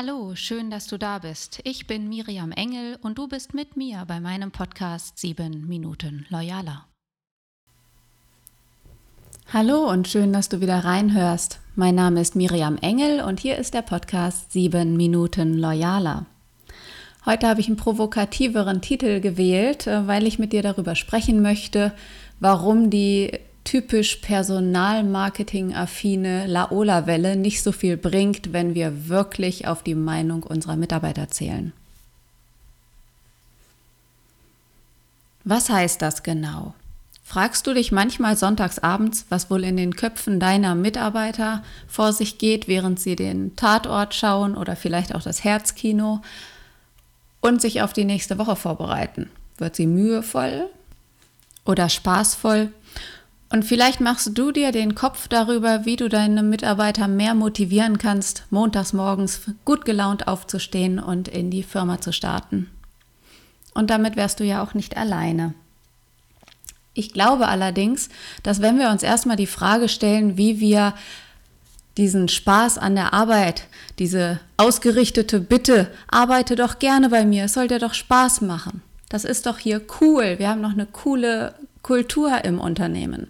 Hallo, schön, dass du da bist. Ich bin Miriam Engel und du bist mit mir bei meinem Podcast 7 Minuten Loyaler. Hallo und schön, dass du wieder reinhörst. Mein Name ist Miriam Engel und hier ist der Podcast 7 Minuten Loyaler. Heute habe ich einen provokativeren Titel gewählt, äh, weil ich mit dir darüber sprechen möchte, warum die typisch Personalmarketing-affine Laola-Welle nicht so viel bringt, wenn wir wirklich auf die Meinung unserer Mitarbeiter zählen. Was heißt das genau? Fragst du dich manchmal sonntagsabends, was wohl in den Köpfen deiner Mitarbeiter vor sich geht, während sie den Tatort schauen oder vielleicht auch das Herzkino und sich auf die nächste Woche vorbereiten? Wird sie mühevoll oder spaßvoll und vielleicht machst du dir den Kopf darüber, wie du deine Mitarbeiter mehr motivieren kannst, montags morgens gut gelaunt aufzustehen und in die Firma zu starten. Und damit wärst du ja auch nicht alleine. Ich glaube allerdings, dass wenn wir uns erstmal die Frage stellen, wie wir diesen Spaß an der Arbeit, diese ausgerichtete Bitte, arbeite doch gerne bei mir, es soll dir doch Spaß machen. Das ist doch hier cool. Wir haben noch eine coole Kultur im Unternehmen.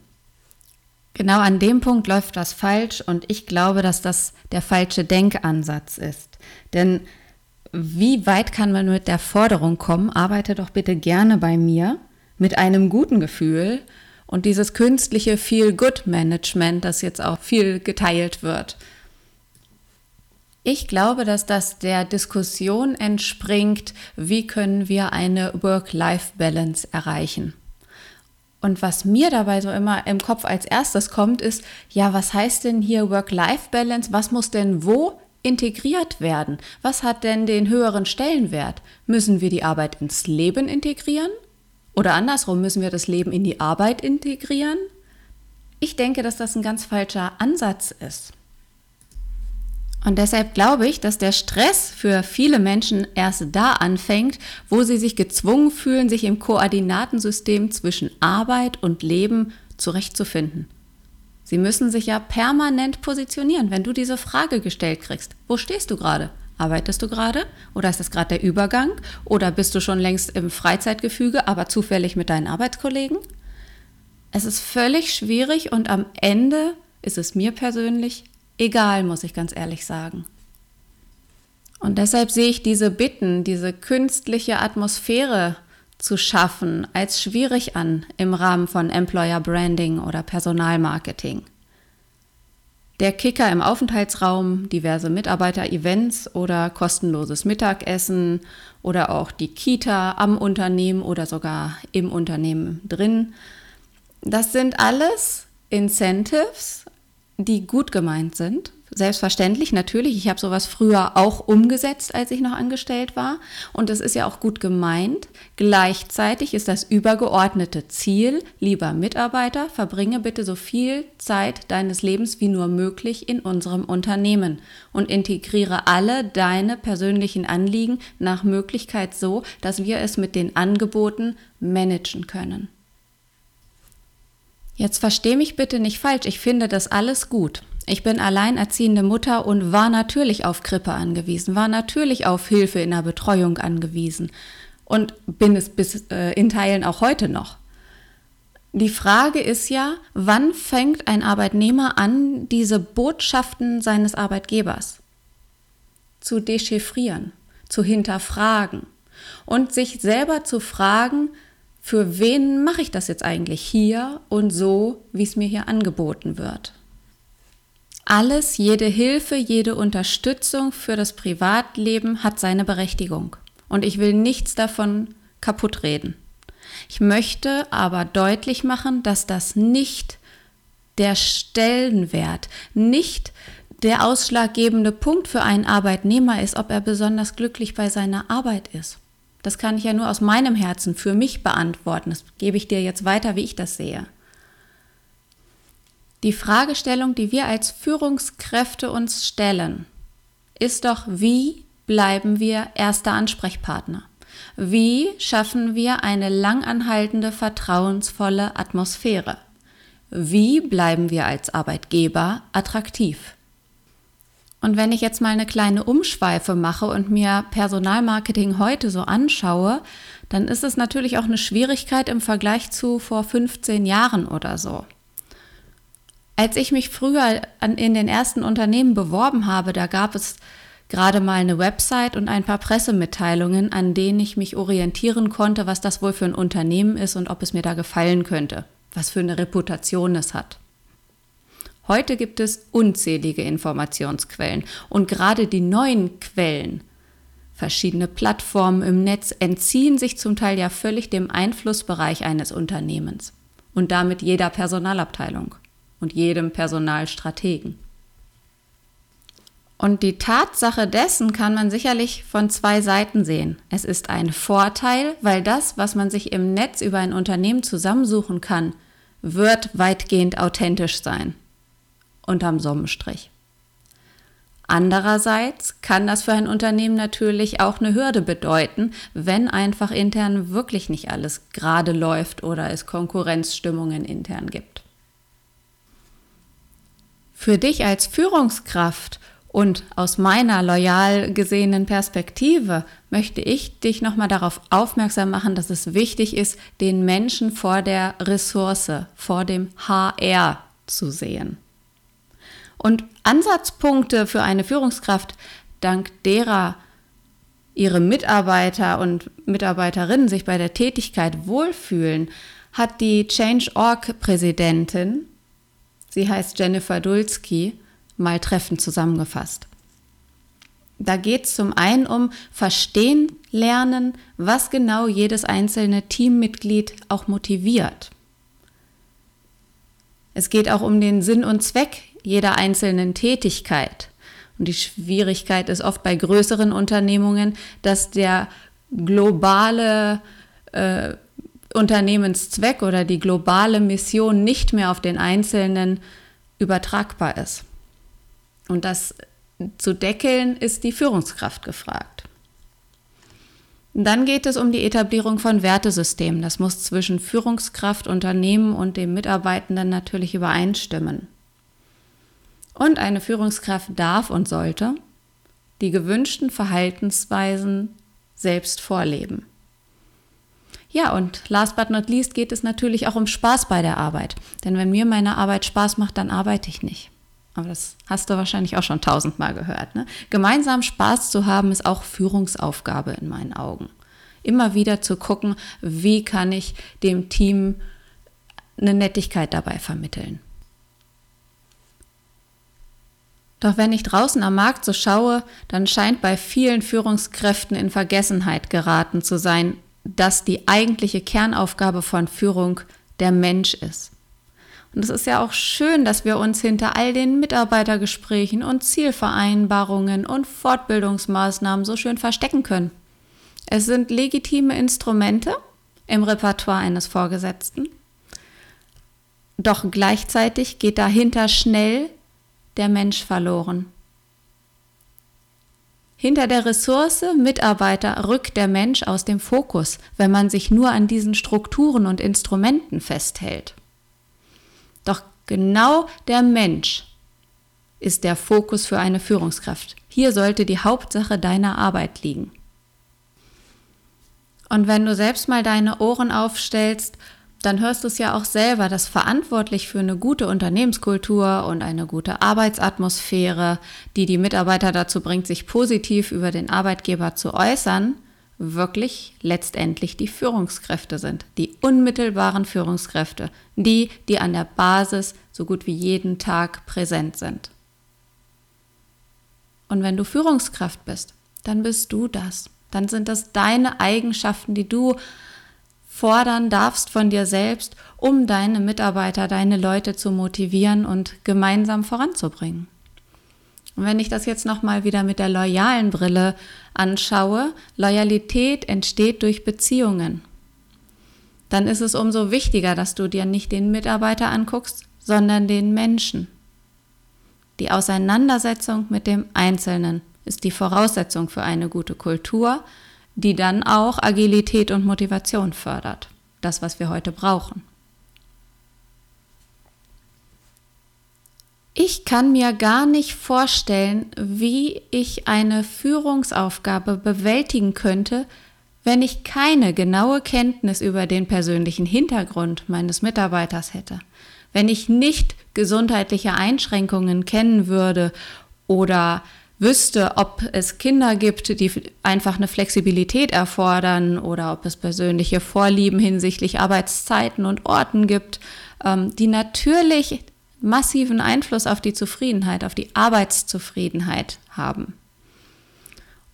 Genau an dem Punkt läuft was falsch und ich glaube, dass das der falsche Denkansatz ist. Denn wie weit kann man mit der Forderung kommen, arbeite doch bitte gerne bei mir mit einem guten Gefühl und dieses künstliche Feel-Good-Management, das jetzt auch viel geteilt wird. Ich glaube, dass das der Diskussion entspringt, wie können wir eine Work-Life-Balance erreichen. Und was mir dabei so immer im Kopf als erstes kommt, ist, ja, was heißt denn hier Work-Life-Balance? Was muss denn wo integriert werden? Was hat denn den höheren Stellenwert? Müssen wir die Arbeit ins Leben integrieren? Oder andersrum, müssen wir das Leben in die Arbeit integrieren? Ich denke, dass das ein ganz falscher Ansatz ist. Und deshalb glaube ich, dass der Stress für viele Menschen erst da anfängt, wo sie sich gezwungen fühlen, sich im Koordinatensystem zwischen Arbeit und Leben zurechtzufinden. Sie müssen sich ja permanent positionieren, wenn du diese Frage gestellt kriegst. Wo stehst du gerade? Arbeitest du gerade? Oder ist das gerade der Übergang? Oder bist du schon längst im Freizeitgefüge, aber zufällig mit deinen Arbeitskollegen? Es ist völlig schwierig und am Ende ist es mir persönlich egal, muss ich ganz ehrlich sagen. Und deshalb sehe ich diese Bitten, diese künstliche Atmosphäre zu schaffen, als schwierig an im Rahmen von Employer Branding oder Personalmarketing. Der Kicker im Aufenthaltsraum, diverse Mitarbeiter-Events oder kostenloses Mittagessen oder auch die Kita am Unternehmen oder sogar im Unternehmen drin. Das sind alles Incentives, die gut gemeint sind. Selbstverständlich, natürlich. Ich habe sowas früher auch umgesetzt, als ich noch angestellt war. Und es ist ja auch gut gemeint. Gleichzeitig ist das übergeordnete Ziel, lieber Mitarbeiter, verbringe bitte so viel Zeit deines Lebens wie nur möglich in unserem Unternehmen und integriere alle deine persönlichen Anliegen nach Möglichkeit so, dass wir es mit den Angeboten managen können. Jetzt versteh mich bitte nicht falsch, ich finde das alles gut. Ich bin alleinerziehende Mutter und war natürlich auf Krippe angewiesen, war natürlich auf Hilfe in der Betreuung angewiesen und bin es bis äh, in Teilen auch heute noch. Die Frage ist ja, wann fängt ein Arbeitnehmer an, diese Botschaften seines Arbeitgebers zu dechiffrieren, zu hinterfragen und sich selber zu fragen, für wen mache ich das jetzt eigentlich hier und so, wie es mir hier angeboten wird. Alles, jede Hilfe, jede Unterstützung für das Privatleben hat seine Berechtigung. Und ich will nichts davon kaputt reden. Ich möchte aber deutlich machen, dass das nicht der Stellenwert, nicht der ausschlaggebende Punkt für einen Arbeitnehmer ist, ob er besonders glücklich bei seiner Arbeit ist. Das kann ich ja nur aus meinem Herzen für mich beantworten. Das gebe ich dir jetzt weiter, wie ich das sehe. Die Fragestellung, die wir als Führungskräfte uns stellen, ist doch, wie bleiben wir erster Ansprechpartner? Wie schaffen wir eine langanhaltende, vertrauensvolle Atmosphäre? Wie bleiben wir als Arbeitgeber attraktiv? Und wenn ich jetzt mal eine kleine Umschweife mache und mir Personalmarketing heute so anschaue, dann ist es natürlich auch eine Schwierigkeit im Vergleich zu vor 15 Jahren oder so. Als ich mich früher in den ersten Unternehmen beworben habe, da gab es gerade mal eine Website und ein paar Pressemitteilungen, an denen ich mich orientieren konnte, was das wohl für ein Unternehmen ist und ob es mir da gefallen könnte, was für eine Reputation es hat. Heute gibt es unzählige Informationsquellen und gerade die neuen Quellen, verschiedene Plattformen im Netz, entziehen sich zum Teil ja völlig dem Einflussbereich eines Unternehmens und damit jeder Personalabteilung und jedem Personalstrategen. Und die Tatsache dessen kann man sicherlich von zwei Seiten sehen. Es ist ein Vorteil, weil das, was man sich im Netz über ein Unternehmen zusammensuchen kann, wird weitgehend authentisch sein. Unterm Sonnenstrich. Andererseits kann das für ein Unternehmen natürlich auch eine Hürde bedeuten, wenn einfach intern wirklich nicht alles gerade läuft oder es Konkurrenzstimmungen intern gibt. Für dich als Führungskraft und aus meiner loyal gesehenen Perspektive möchte ich dich nochmal darauf aufmerksam machen, dass es wichtig ist, den Menschen vor der Ressource, vor dem HR zu sehen. Und Ansatzpunkte für eine Führungskraft, dank derer ihre Mitarbeiter und Mitarbeiterinnen sich bei der Tätigkeit wohlfühlen, hat die Change.org-Präsidentin, sie heißt Jennifer Dulski, mal treffend zusammengefasst. Da geht es zum einen um Verstehen lernen, was genau jedes einzelne Teammitglied auch motiviert. Es geht auch um den Sinn und Zweck jeder einzelnen Tätigkeit. Und die Schwierigkeit ist oft bei größeren Unternehmungen, dass der globale äh, Unternehmenszweck oder die globale Mission nicht mehr auf den Einzelnen übertragbar ist. Und das zu deckeln ist die Führungskraft gefragt. Dann geht es um die Etablierung von Wertesystemen. Das muss zwischen Führungskraft, Unternehmen und dem Mitarbeitenden natürlich übereinstimmen. Und eine Führungskraft darf und sollte die gewünschten Verhaltensweisen selbst vorleben. Ja, und last but not least geht es natürlich auch um Spaß bei der Arbeit. Denn wenn mir meine Arbeit Spaß macht, dann arbeite ich nicht. Aber das hast du wahrscheinlich auch schon tausendmal gehört. Ne? Gemeinsam Spaß zu haben, ist auch Führungsaufgabe in meinen Augen. Immer wieder zu gucken, wie kann ich dem Team eine Nettigkeit dabei vermitteln. Doch wenn ich draußen am Markt so schaue, dann scheint bei vielen Führungskräften in Vergessenheit geraten zu sein, dass die eigentliche Kernaufgabe von Führung der Mensch ist. Und es ist ja auch schön, dass wir uns hinter all den Mitarbeitergesprächen und Zielvereinbarungen und Fortbildungsmaßnahmen so schön verstecken können. Es sind legitime Instrumente im Repertoire eines Vorgesetzten. Doch gleichzeitig geht dahinter schnell der Mensch verloren. Hinter der Ressource Mitarbeiter rückt der Mensch aus dem Fokus, wenn man sich nur an diesen Strukturen und Instrumenten festhält. Doch genau der Mensch ist der Fokus für eine Führungskraft. Hier sollte die Hauptsache deiner Arbeit liegen. Und wenn du selbst mal deine Ohren aufstellst, dann hörst du es ja auch selber, dass verantwortlich für eine gute Unternehmenskultur und eine gute Arbeitsatmosphäre, die die Mitarbeiter dazu bringt, sich positiv über den Arbeitgeber zu äußern, wirklich letztendlich die Führungskräfte sind, die unmittelbaren Führungskräfte, die, die an der Basis so gut wie jeden Tag präsent sind. Und wenn du Führungskraft bist, dann bist du das. Dann sind das deine Eigenschaften, die du fordern darfst von dir selbst, um deine Mitarbeiter, deine Leute zu motivieren und gemeinsam voranzubringen. Und wenn ich das jetzt nochmal wieder mit der loyalen Brille anschaue, Loyalität entsteht durch Beziehungen. Dann ist es umso wichtiger, dass du dir nicht den Mitarbeiter anguckst, sondern den Menschen. Die Auseinandersetzung mit dem Einzelnen ist die Voraussetzung für eine gute Kultur, die dann auch Agilität und Motivation fördert. Das, was wir heute brauchen. Ich kann mir gar nicht vorstellen, wie ich eine Führungsaufgabe bewältigen könnte, wenn ich keine genaue Kenntnis über den persönlichen Hintergrund meines Mitarbeiters hätte, wenn ich nicht gesundheitliche Einschränkungen kennen würde oder wüsste, ob es Kinder gibt, die einfach eine Flexibilität erfordern oder ob es persönliche Vorlieben hinsichtlich Arbeitszeiten und Orten gibt, ähm, die natürlich massiven Einfluss auf die Zufriedenheit, auf die Arbeitszufriedenheit haben.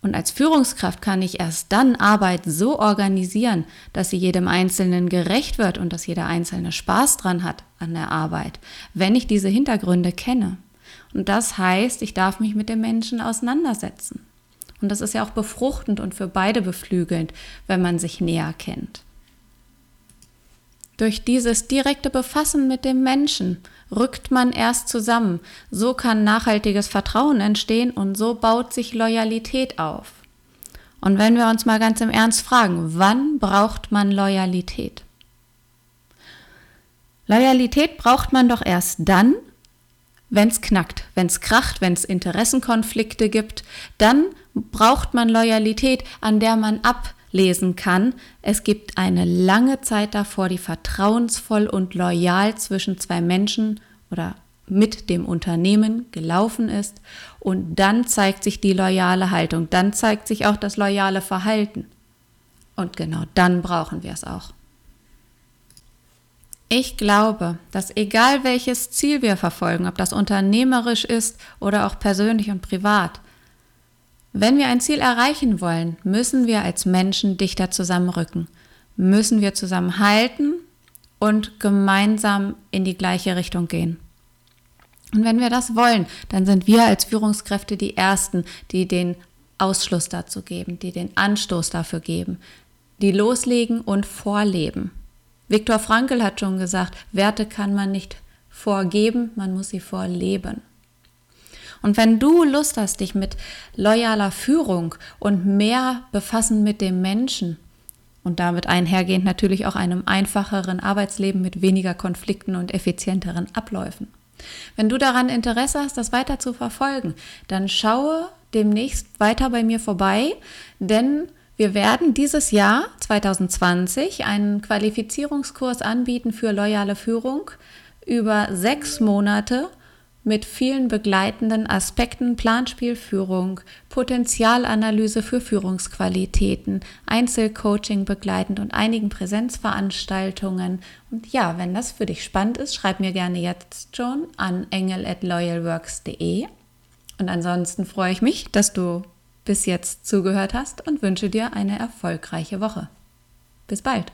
Und als Führungskraft kann ich erst dann Arbeit so organisieren, dass sie jedem Einzelnen gerecht wird und dass jeder Einzelne Spaß dran hat an der Arbeit, wenn ich diese Hintergründe kenne. Und das heißt, ich darf mich mit dem Menschen auseinandersetzen. Und das ist ja auch befruchtend und für beide beflügelnd, wenn man sich näher kennt. Durch dieses direkte Befassen mit dem Menschen rückt man erst zusammen. So kann nachhaltiges Vertrauen entstehen und so baut sich Loyalität auf. Und wenn wir uns mal ganz im Ernst fragen, wann braucht man Loyalität? Loyalität braucht man doch erst dann, wenn es knackt, wenn es kracht, wenn es Interessenkonflikte gibt, dann braucht man Loyalität, an der man ab lesen kann. Es gibt eine lange Zeit davor, die vertrauensvoll und loyal zwischen zwei Menschen oder mit dem Unternehmen gelaufen ist. Und dann zeigt sich die loyale Haltung, dann zeigt sich auch das loyale Verhalten. Und genau dann brauchen wir es auch. Ich glaube, dass egal welches Ziel wir verfolgen, ob das unternehmerisch ist oder auch persönlich und privat, wenn wir ein Ziel erreichen wollen, müssen wir als Menschen dichter zusammenrücken, müssen wir zusammenhalten und gemeinsam in die gleiche Richtung gehen. Und wenn wir das wollen, dann sind wir als Führungskräfte die Ersten, die den Ausschluss dazu geben, die den Anstoß dafür geben, die loslegen und vorleben. Viktor Frankl hat schon gesagt, Werte kann man nicht vorgeben, man muss sie vorleben. Und wenn du Lust hast, dich mit loyaler Führung und mehr befassen mit dem Menschen und damit einhergehend natürlich auch einem einfacheren Arbeitsleben mit weniger Konflikten und effizienteren Abläufen. Wenn du daran Interesse hast, das weiter zu verfolgen, dann schaue demnächst weiter bei mir vorbei, denn wir werden dieses Jahr 2020 einen Qualifizierungskurs anbieten für loyale Führung über sechs Monate mit vielen begleitenden Aspekten Planspielführung, Potenzialanalyse für Führungsqualitäten, Einzelcoaching begleitend und einigen Präsenzveranstaltungen. Und ja, wenn das für dich spannend ist, schreib mir gerne jetzt schon an engel@loyalworks.de. Und ansonsten freue ich mich, dass du bis jetzt zugehört hast und wünsche dir eine erfolgreiche Woche. Bis bald.